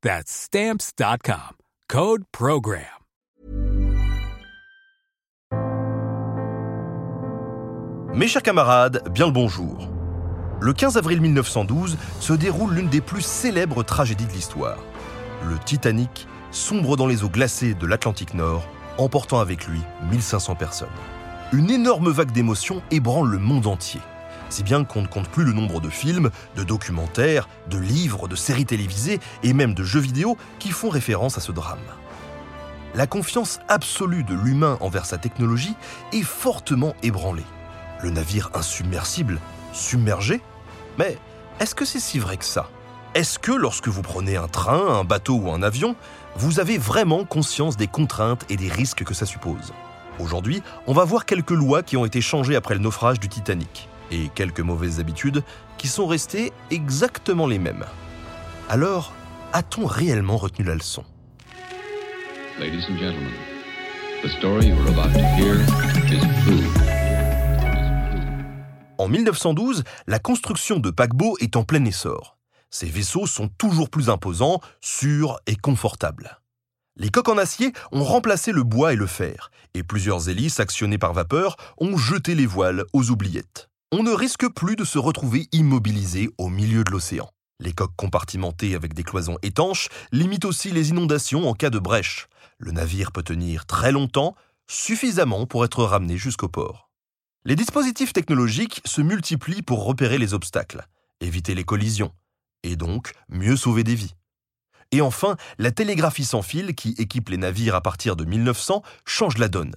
That's Stamps.com. Code Program. Mes chers camarades, bien le bonjour. Le 15 avril 1912 se déroule l'une des plus célèbres tragédies de l'histoire. Le Titanic sombre dans les eaux glacées de l'Atlantique Nord, emportant avec lui 1500 personnes. Une énorme vague d'émotions ébranle le monde entier si bien qu'on ne compte plus le nombre de films, de documentaires, de livres, de séries télévisées et même de jeux vidéo qui font référence à ce drame. La confiance absolue de l'humain envers sa technologie est fortement ébranlée. Le navire insubmersible, submergé? Mais est-ce que c'est si vrai que ça? Est-ce que lorsque vous prenez un train, un bateau ou un avion, vous avez vraiment conscience des contraintes et des risques que ça suppose? Aujourd'hui, on va voir quelques lois qui ont été changées après le naufrage du Titanic et quelques mauvaises habitudes qui sont restées exactement les mêmes. Alors, a-t-on réellement retenu la leçon? Ladies and gentlemen, the story you're about to hear is true. En 1912, la construction de paquebots est en plein essor. Ces vaisseaux sont toujours plus imposants, sûrs et confortables. Les coques en acier ont remplacé le bois et le fer, et plusieurs hélices actionnées par vapeur ont jeté les voiles aux oubliettes on ne risque plus de se retrouver immobilisé au milieu de l'océan. Les coques compartimentées avec des cloisons étanches limitent aussi les inondations en cas de brèche. Le navire peut tenir très longtemps, suffisamment pour être ramené jusqu'au port. Les dispositifs technologiques se multiplient pour repérer les obstacles, éviter les collisions, et donc mieux sauver des vies. Et enfin, la télégraphie sans fil qui équipe les navires à partir de 1900 change la donne.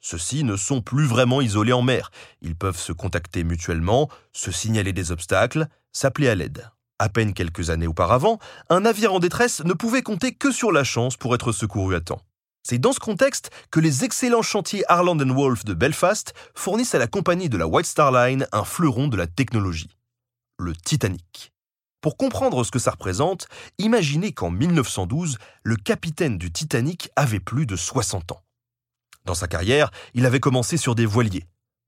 Ceux-ci ne sont plus vraiment isolés en mer. Ils peuvent se contacter mutuellement, se signaler des obstacles, s'appeler à l'aide. À peine quelques années auparavant, un navire en détresse ne pouvait compter que sur la chance pour être secouru à temps. C'est dans ce contexte que les excellents chantiers Harland Wolff de Belfast fournissent à la compagnie de la White Star Line un fleuron de la technologie, le Titanic. Pour comprendre ce que ça représente, imaginez qu'en 1912, le capitaine du Titanic avait plus de 60 ans. Dans sa carrière, il avait commencé sur des voiliers.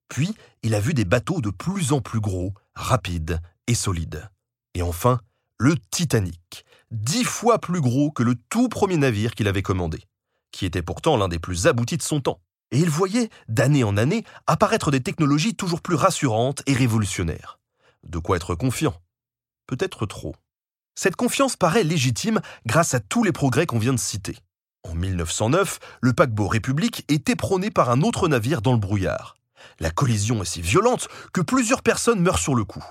Puis, il a vu des bateaux de plus en plus gros, rapides et solides. Et enfin, le Titanic, dix fois plus gros que le tout premier navire qu'il avait commandé, qui était pourtant l'un des plus aboutis de son temps. Et il voyait, d'année en année, apparaître des technologies toujours plus rassurantes et révolutionnaires. De quoi être confiant. Peut-être trop. Cette confiance paraît légitime grâce à tous les progrès qu'on vient de citer. En 1909, le paquebot République est éperonné par un autre navire dans le brouillard. La collision est si violente que plusieurs personnes meurent sur le coup.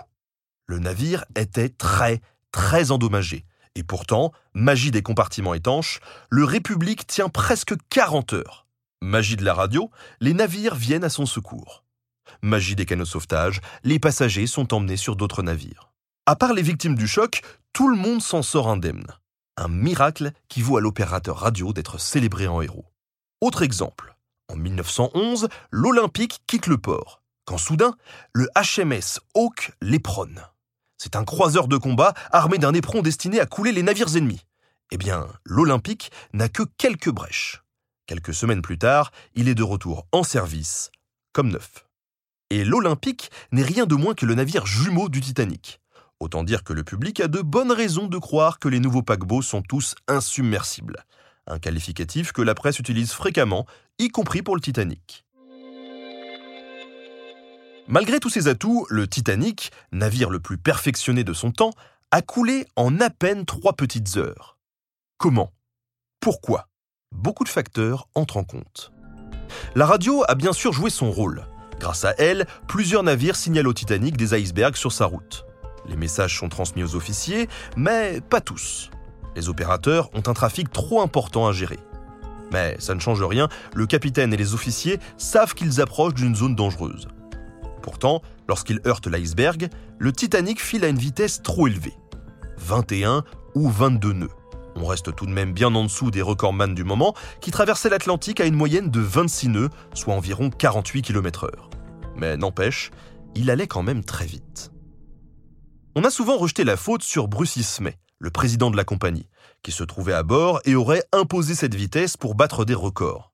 Le navire était très, très endommagé. Et pourtant, magie des compartiments étanches, le République tient presque 40 heures. Magie de la radio, les navires viennent à son secours. Magie des canaux de sauvetage, les passagers sont emmenés sur d'autres navires. À part les victimes du choc, tout le monde s'en sort indemne un miracle qui vaut à l'opérateur radio d'être célébré en héros. Autre exemple, en 1911, l'Olympique quitte le port, quand soudain, le HMS Hawk l'éperonne. C'est un croiseur de combat armé d'un éperon destiné à couler les navires ennemis. Eh bien, l'Olympique n'a que quelques brèches. Quelques semaines plus tard, il est de retour en service, comme neuf. Et l'Olympique n'est rien de moins que le navire jumeau du Titanic. Autant dire que le public a de bonnes raisons de croire que les nouveaux paquebots sont tous insubmersibles. Un qualificatif que la presse utilise fréquemment, y compris pour le Titanic. Malgré tous ses atouts, le Titanic, navire le plus perfectionné de son temps, a coulé en à peine trois petites heures. Comment? Pourquoi? Beaucoup de facteurs entrent en compte. La radio a bien sûr joué son rôle. Grâce à elle, plusieurs navires signalent au Titanic des icebergs sur sa route. Les messages sont transmis aux officiers, mais pas tous. Les opérateurs ont un trafic trop important à gérer. Mais ça ne change rien, le capitaine et les officiers savent qu'ils approchent d'une zone dangereuse. Pourtant, lorsqu'ils heurtent l'iceberg, le Titanic file à une vitesse trop élevée. 21 ou 22 nœuds. On reste tout de même bien en dessous des recordman du moment qui traversaient l'Atlantique à une moyenne de 26 nœuds, soit environ 48 km/h. Mais n'empêche, il allait quand même très vite. On a souvent rejeté la faute sur Bruce Ismay, le président de la compagnie, qui se trouvait à bord et aurait imposé cette vitesse pour battre des records.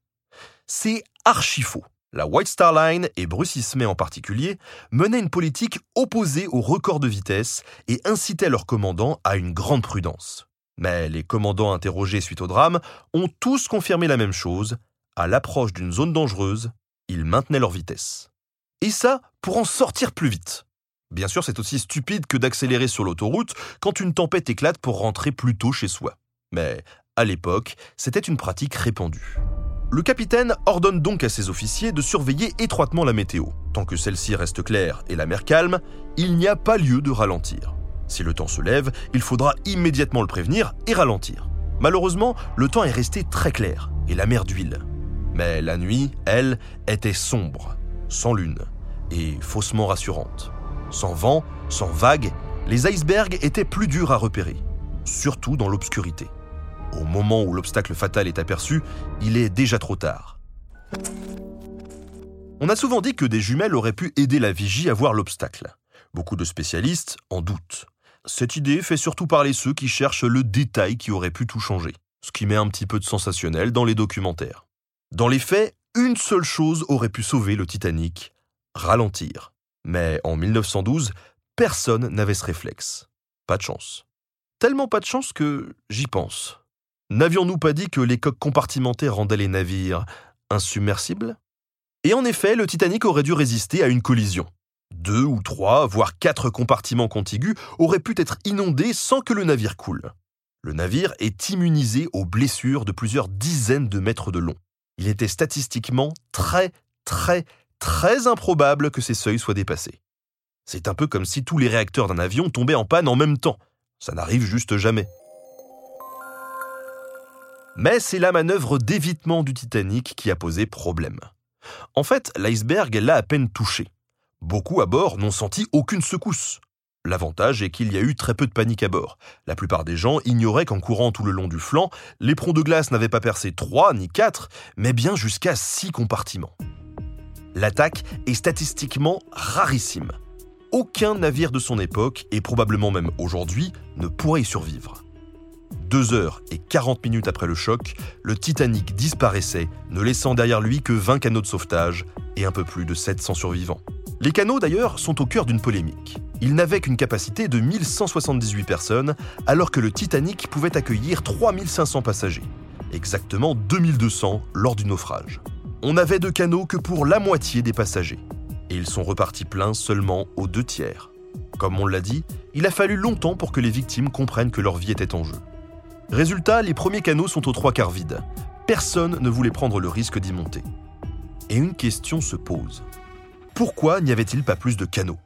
C'est archi faux. La White Star Line, et Bruce Ismay en particulier, menaient une politique opposée aux records de vitesse et incitaient leurs commandants à une grande prudence. Mais les commandants interrogés suite au drame ont tous confirmé la même chose. À l'approche d'une zone dangereuse, ils maintenaient leur vitesse. Et ça pour en sortir plus vite. Bien sûr, c'est aussi stupide que d'accélérer sur l'autoroute quand une tempête éclate pour rentrer plus tôt chez soi. Mais à l'époque, c'était une pratique répandue. Le capitaine ordonne donc à ses officiers de surveiller étroitement la météo. Tant que celle-ci reste claire et la mer calme, il n'y a pas lieu de ralentir. Si le temps se lève, il faudra immédiatement le prévenir et ralentir. Malheureusement, le temps est resté très clair et la mer d'huile. Mais la nuit, elle, était sombre, sans lune et faussement rassurante. Sans vent, sans vagues, les icebergs étaient plus durs à repérer, surtout dans l'obscurité. Au moment où l'obstacle fatal est aperçu, il est déjà trop tard. On a souvent dit que des jumelles auraient pu aider la vigie à voir l'obstacle. Beaucoup de spécialistes en doutent. Cette idée fait surtout parler ceux qui cherchent le détail qui aurait pu tout changer, ce qui met un petit peu de sensationnel dans les documentaires. Dans les faits, une seule chose aurait pu sauver le Titanic, ralentir. Mais en 1912, personne n'avait ce réflexe. Pas de chance. Tellement pas de chance que j'y pense. N'avions-nous pas dit que les coques compartimentées rendaient les navires insubmersibles? Et en effet, le Titanic aurait dû résister à une collision. Deux ou trois, voire quatre compartiments contigus auraient pu être inondés sans que le navire coule. Le navire est immunisé aux blessures de plusieurs dizaines de mètres de long. Il était statistiquement très, très, très improbable que ces seuils soient dépassés. C'est un peu comme si tous les réacteurs d'un avion tombaient en panne en même temps. Ça n'arrive juste jamais. Mais c'est la manœuvre d'évitement du Titanic qui a posé problème. En fait, l'iceberg l'a à peine touché. Beaucoup à bord n'ont senti aucune secousse. L'avantage est qu'il y a eu très peu de panique à bord. La plupart des gens ignoraient qu'en courant tout le long du flanc, l'éperon de glace n'avait pas percé trois ni quatre, mais bien jusqu'à six compartiments l'attaque est statistiquement rarissime. Aucun navire de son époque, et probablement même aujourd'hui, ne pourrait y survivre. Deux heures et 40 minutes après le choc, le Titanic disparaissait, ne laissant derrière lui que 20 canaux de sauvetage et un peu plus de 700 survivants. Les canaux d'ailleurs sont au cœur d'une polémique. Ils n'avaient qu'une capacité de 1178 personnes, alors que le Titanic pouvait accueillir 3500 passagers, exactement 2200 lors du naufrage on n'avait de canaux que pour la moitié des passagers. Et ils sont repartis pleins seulement aux deux tiers. Comme on l'a dit, il a fallu longtemps pour que les victimes comprennent que leur vie était en jeu. Résultat, les premiers canaux sont aux trois quarts vides. Personne ne voulait prendre le risque d'y monter. Et une question se pose. Pourquoi n'y avait-il pas plus de canaux?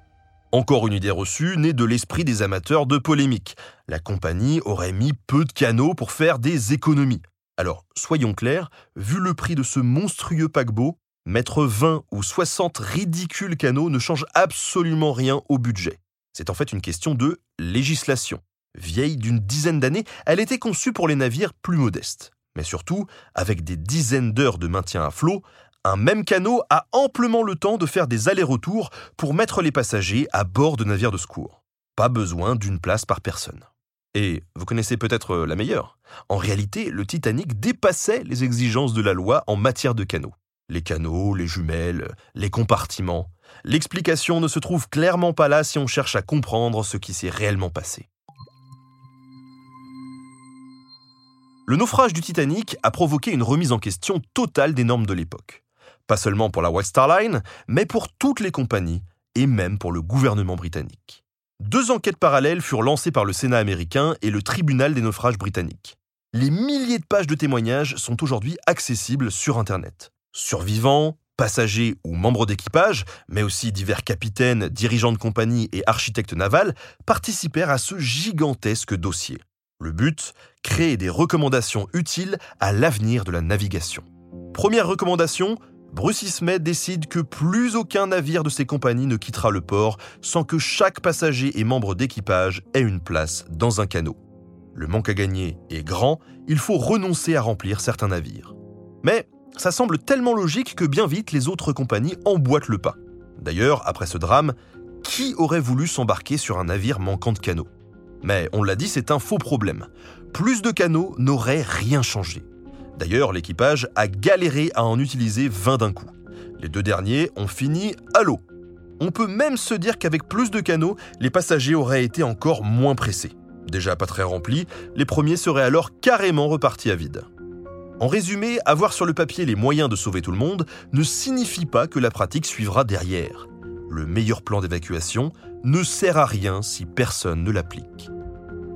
Encore une idée reçue née de l'esprit des amateurs de polémique. La compagnie aurait mis peu de canaux pour faire des économies. Alors, soyons clairs, vu le prix de ce monstrueux paquebot, mettre 20 ou 60 ridicules canaux ne change absolument rien au budget. C'est en fait une question de législation. Vieille d'une dizaine d'années, elle était conçue pour les navires plus modestes. Mais surtout, avec des dizaines d'heures de maintien à flot, un même canot a amplement le temps de faire des allers-retours pour mettre les passagers à bord de navires de secours. Pas besoin d'une place par personne. Et vous connaissez peut-être euh, la meilleure. En réalité, le Titanic dépassait les exigences de la loi en matière de canaux. Les canaux, les jumelles, les compartiments. L'explication ne se trouve clairement pas là si on cherche à comprendre ce qui s'est réellement passé. Le naufrage du Titanic a provoqué une remise en question totale des normes de l'époque. Pas seulement pour la White Star Line, mais pour toutes les compagnies et même pour le gouvernement britannique. Deux enquêtes parallèles furent lancées par le Sénat américain et le tribunal des naufrages britanniques. Les milliers de pages de témoignages sont aujourd'hui accessibles sur Internet. Survivants, passagers ou membres d'équipage, mais aussi divers capitaines, dirigeants de compagnie et architectes navals, participèrent à ce gigantesque dossier. Le but Créer des recommandations utiles à l'avenir de la navigation. Première recommandation, Bruce Ismay décide que plus aucun navire de ses compagnies ne quittera le port sans que chaque passager et membre d'équipage ait une place dans un canot. Le manque à gagner est grand, il faut renoncer à remplir certains navires. Mais ça semble tellement logique que bien vite les autres compagnies emboîtent le pas. D'ailleurs, après ce drame, qui aurait voulu s'embarquer sur un navire manquant de canaux Mais on l'a dit, c'est un faux problème. Plus de canaux n'aurait rien changé. D'ailleurs, l'équipage a galéré à en utiliser 20 d'un coup. Les deux derniers ont fini à l'eau. On peut même se dire qu'avec plus de canaux, les passagers auraient été encore moins pressés. Déjà pas très remplis, les premiers seraient alors carrément repartis à vide. En résumé, avoir sur le papier les moyens de sauver tout le monde ne signifie pas que la pratique suivra derrière. Le meilleur plan d'évacuation ne sert à rien si personne ne l'applique.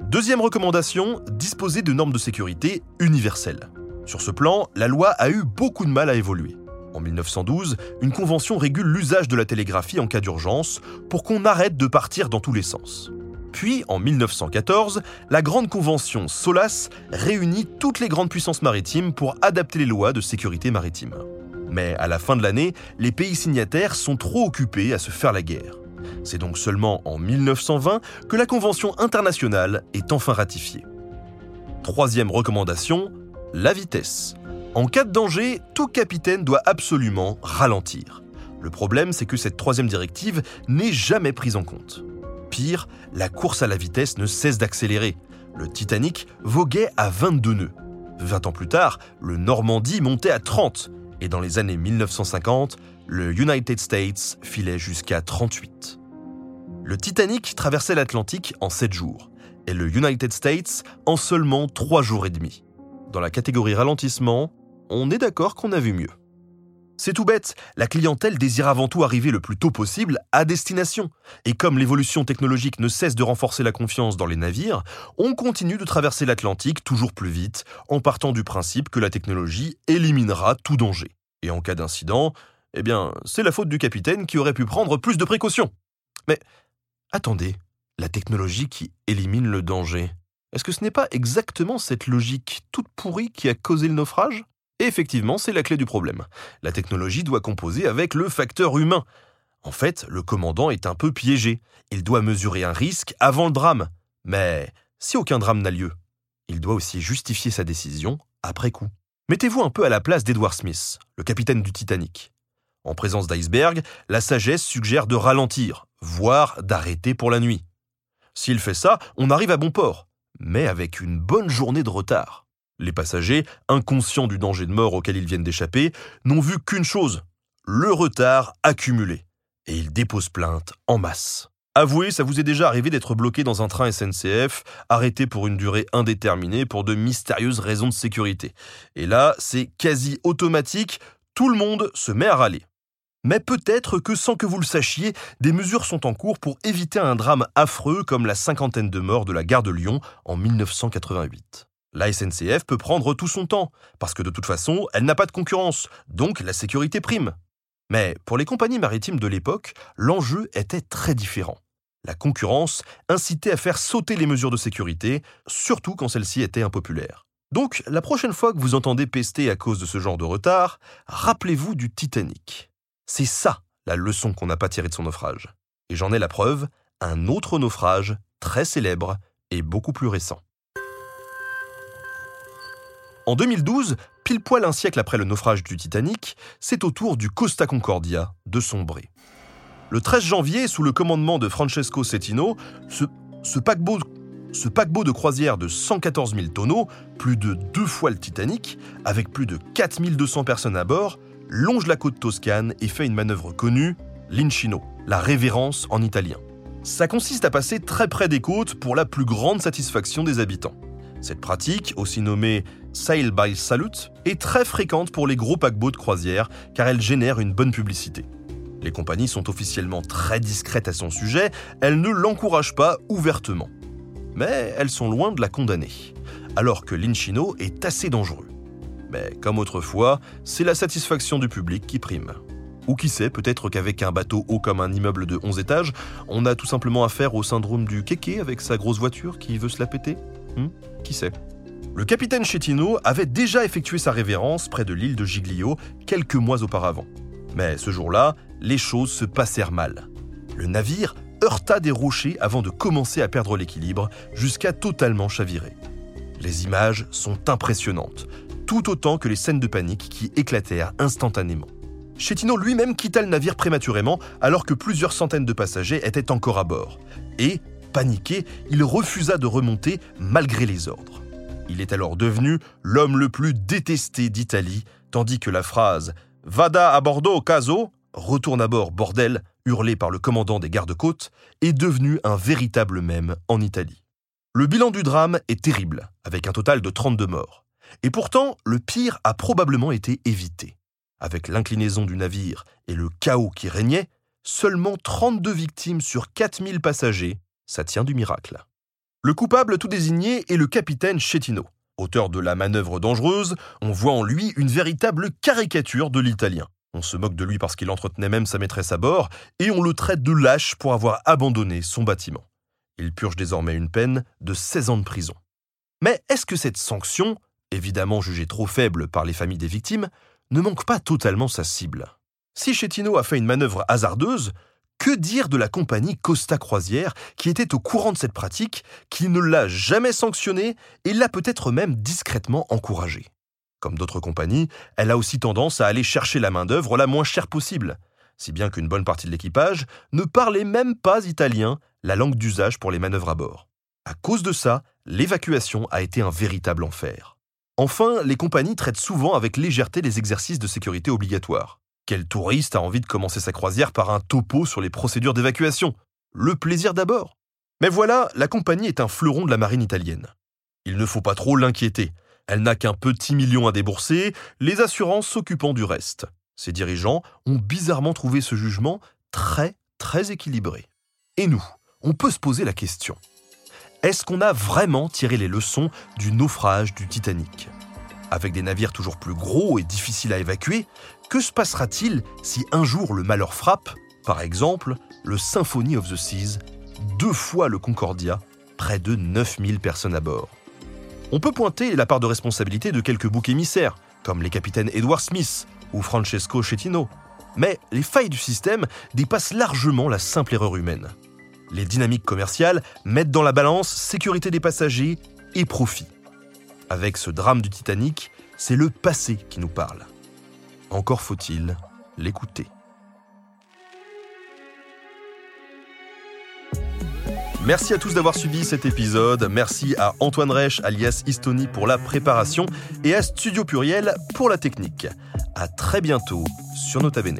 Deuxième recommandation, disposer de normes de sécurité universelles. Sur ce plan, la loi a eu beaucoup de mal à évoluer. En 1912, une convention régule l'usage de la télégraphie en cas d'urgence pour qu'on arrête de partir dans tous les sens. Puis, en 1914, la Grande Convention SOLAS réunit toutes les grandes puissances maritimes pour adapter les lois de sécurité maritime. Mais à la fin de l'année, les pays signataires sont trop occupés à se faire la guerre. C'est donc seulement en 1920 que la Convention internationale est enfin ratifiée. Troisième recommandation, la vitesse. En cas de danger, tout capitaine doit absolument ralentir. Le problème, c'est que cette troisième directive n'est jamais prise en compte. Pire, la course à la vitesse ne cesse d'accélérer. Le Titanic voguait à 22 nœuds. 20 ans plus tard, le Normandie montait à 30. Et dans les années 1950, le United States filait jusqu'à 38. Le Titanic traversait l'Atlantique en 7 jours et le United States en seulement 3 jours et demi. Dans la catégorie ralentissement, on est d'accord qu'on a vu mieux. C'est tout bête, la clientèle désire avant tout arriver le plus tôt possible à destination. Et comme l'évolution technologique ne cesse de renforcer la confiance dans les navires, on continue de traverser l'Atlantique toujours plus vite, en partant du principe que la technologie éliminera tout danger. Et en cas d'incident, eh bien, c'est la faute du capitaine qui aurait pu prendre plus de précautions. Mais attendez, la technologie qui élimine le danger. Est-ce que ce n'est pas exactement cette logique toute pourrie qui a causé le naufrage? Effectivement, c'est la clé du problème. La technologie doit composer avec le facteur humain. En fait, le commandant est un peu piégé. Il doit mesurer un risque avant le drame. Mais si aucun drame n'a lieu, il doit aussi justifier sa décision après coup. Mettez-vous un peu à la place d'Edward Smith, le capitaine du Titanic. En présence d'iceberg, la sagesse suggère de ralentir, voire d'arrêter pour la nuit. S'il fait ça, on arrive à bon port mais avec une bonne journée de retard. Les passagers, inconscients du danger de mort auquel ils viennent d'échapper, n'ont vu qu'une chose, le retard accumulé. Et ils déposent plainte en masse. Avouez, ça vous est déjà arrivé d'être bloqué dans un train SNCF, arrêté pour une durée indéterminée pour de mystérieuses raisons de sécurité. Et là, c'est quasi automatique, tout le monde se met à râler. Mais peut-être que sans que vous le sachiez, des mesures sont en cours pour éviter un drame affreux comme la cinquantaine de morts de la gare de Lyon en 1988. La SNCF peut prendre tout son temps, parce que de toute façon, elle n'a pas de concurrence, donc la sécurité prime. Mais pour les compagnies maritimes de l'époque, l'enjeu était très différent. La concurrence incitait à faire sauter les mesures de sécurité, surtout quand celles-ci étaient impopulaires. Donc, la prochaine fois que vous entendez pester à cause de ce genre de retard, rappelez-vous du Titanic. C'est ça la leçon qu'on n'a pas tirée de son naufrage. Et j'en ai la preuve, un autre naufrage très célèbre et beaucoup plus récent. En 2012, pile poil un siècle après le naufrage du Titanic, c'est au tour du Costa Concordia de sombrer. Le 13 janvier, sous le commandement de Francesco paquebot, ce paquebot de croisière de 114 000 tonneaux, plus de deux fois le Titanic, avec plus de 4200 personnes à bord, longe la côte toscane et fait une manœuvre connue, l'incino, la révérence en italien. Ça consiste à passer très près des côtes pour la plus grande satisfaction des habitants. Cette pratique, aussi nommée sail by salute, est très fréquente pour les gros paquebots de croisière car elle génère une bonne publicité. Les compagnies sont officiellement très discrètes à son sujet, elles ne l'encouragent pas ouvertement. Mais elles sont loin de la condamner, alors que l'inchino est assez dangereux. Mais comme autrefois, c'est la satisfaction du public qui prime. Ou qui sait, peut-être qu'avec un bateau haut comme un immeuble de 11 étages, on a tout simplement affaire au syndrome du kéké avec sa grosse voiture qui veut se la péter Hmm Qui sait Le capitaine Chetino avait déjà effectué sa révérence près de l'île de Giglio quelques mois auparavant. Mais ce jour-là, les choses se passèrent mal. Le navire heurta des rochers avant de commencer à perdre l'équilibre jusqu'à totalement chavirer. Les images sont impressionnantes, tout autant que les scènes de panique qui éclatèrent instantanément. Chetino lui-même quitta le navire prématurément alors que plusieurs centaines de passagers étaient encore à bord. Et, paniqué, il refusa de remonter malgré les ordres. Il est alors devenu l'homme le plus détesté d'Italie, tandis que la phrase Vada a Bordeaux, caso retourne à bord, bordel, hurlé par le commandant des gardes-côtes, est devenu un véritable mème en Italie. Le bilan du drame est terrible, avec un total de 32 morts. Et pourtant, le pire a probablement été évité. Avec l'inclinaison du navire et le chaos qui régnait, seulement 32 victimes sur 4000 passagers, ça tient du miracle. Le coupable tout désigné est le capitaine Chetino. Auteur de la manœuvre dangereuse, on voit en lui une véritable caricature de l'italien. On se moque de lui parce qu'il entretenait même sa maîtresse à bord, et on le traite de lâche pour avoir abandonné son bâtiment. Il purge désormais une peine de 16 ans de prison. Mais est-ce que cette sanction, évidemment jugée trop faible par les familles des victimes, ne manque pas totalement sa cible Si Chetino a fait une manœuvre hasardeuse, que dire de la compagnie Costa Croisière qui était au courant de cette pratique, qui ne l'a jamais sanctionnée et l'a peut-être même discrètement encouragée? Comme d'autres compagnies, elle a aussi tendance à aller chercher la main-d'œuvre la moins chère possible, si bien qu'une bonne partie de l'équipage ne parlait même pas italien, la langue d'usage pour les manœuvres à bord. À cause de ça, l'évacuation a été un véritable enfer. Enfin, les compagnies traitent souvent avec légèreté les exercices de sécurité obligatoires. Quel touriste a envie de commencer sa croisière par un topo sur les procédures d'évacuation? Le plaisir d'abord. Mais voilà, la compagnie est un fleuron de la marine italienne. Il ne faut pas trop l'inquiéter. Elle n'a qu'un petit million à débourser, les assurances s'occupant du reste. Ses dirigeants ont bizarrement trouvé ce jugement très, très équilibré. Et nous, on peut se poser la question. Est-ce qu'on a vraiment tiré les leçons du naufrage du Titanic? Avec des navires toujours plus gros et difficiles à évacuer, que se passera-t-il si un jour le malheur frappe, par exemple, le Symphony of the Seas, deux fois le Concordia, près de 9000 personnes à bord? On peut pointer la part de responsabilité de quelques boucs émissaires, comme les capitaines Edward Smith ou Francesco Chetino. Mais les failles du système dépassent largement la simple erreur humaine. Les dynamiques commerciales mettent dans la balance sécurité des passagers et profit. Avec ce drame du Titanic, c'est le passé qui nous parle. Encore faut-il l'écouter. Merci à tous d'avoir suivi cet épisode. Merci à Antoine Reich alias Istoni pour la préparation et à Studio Pluriel pour la technique. À très bientôt sur Nota Bene.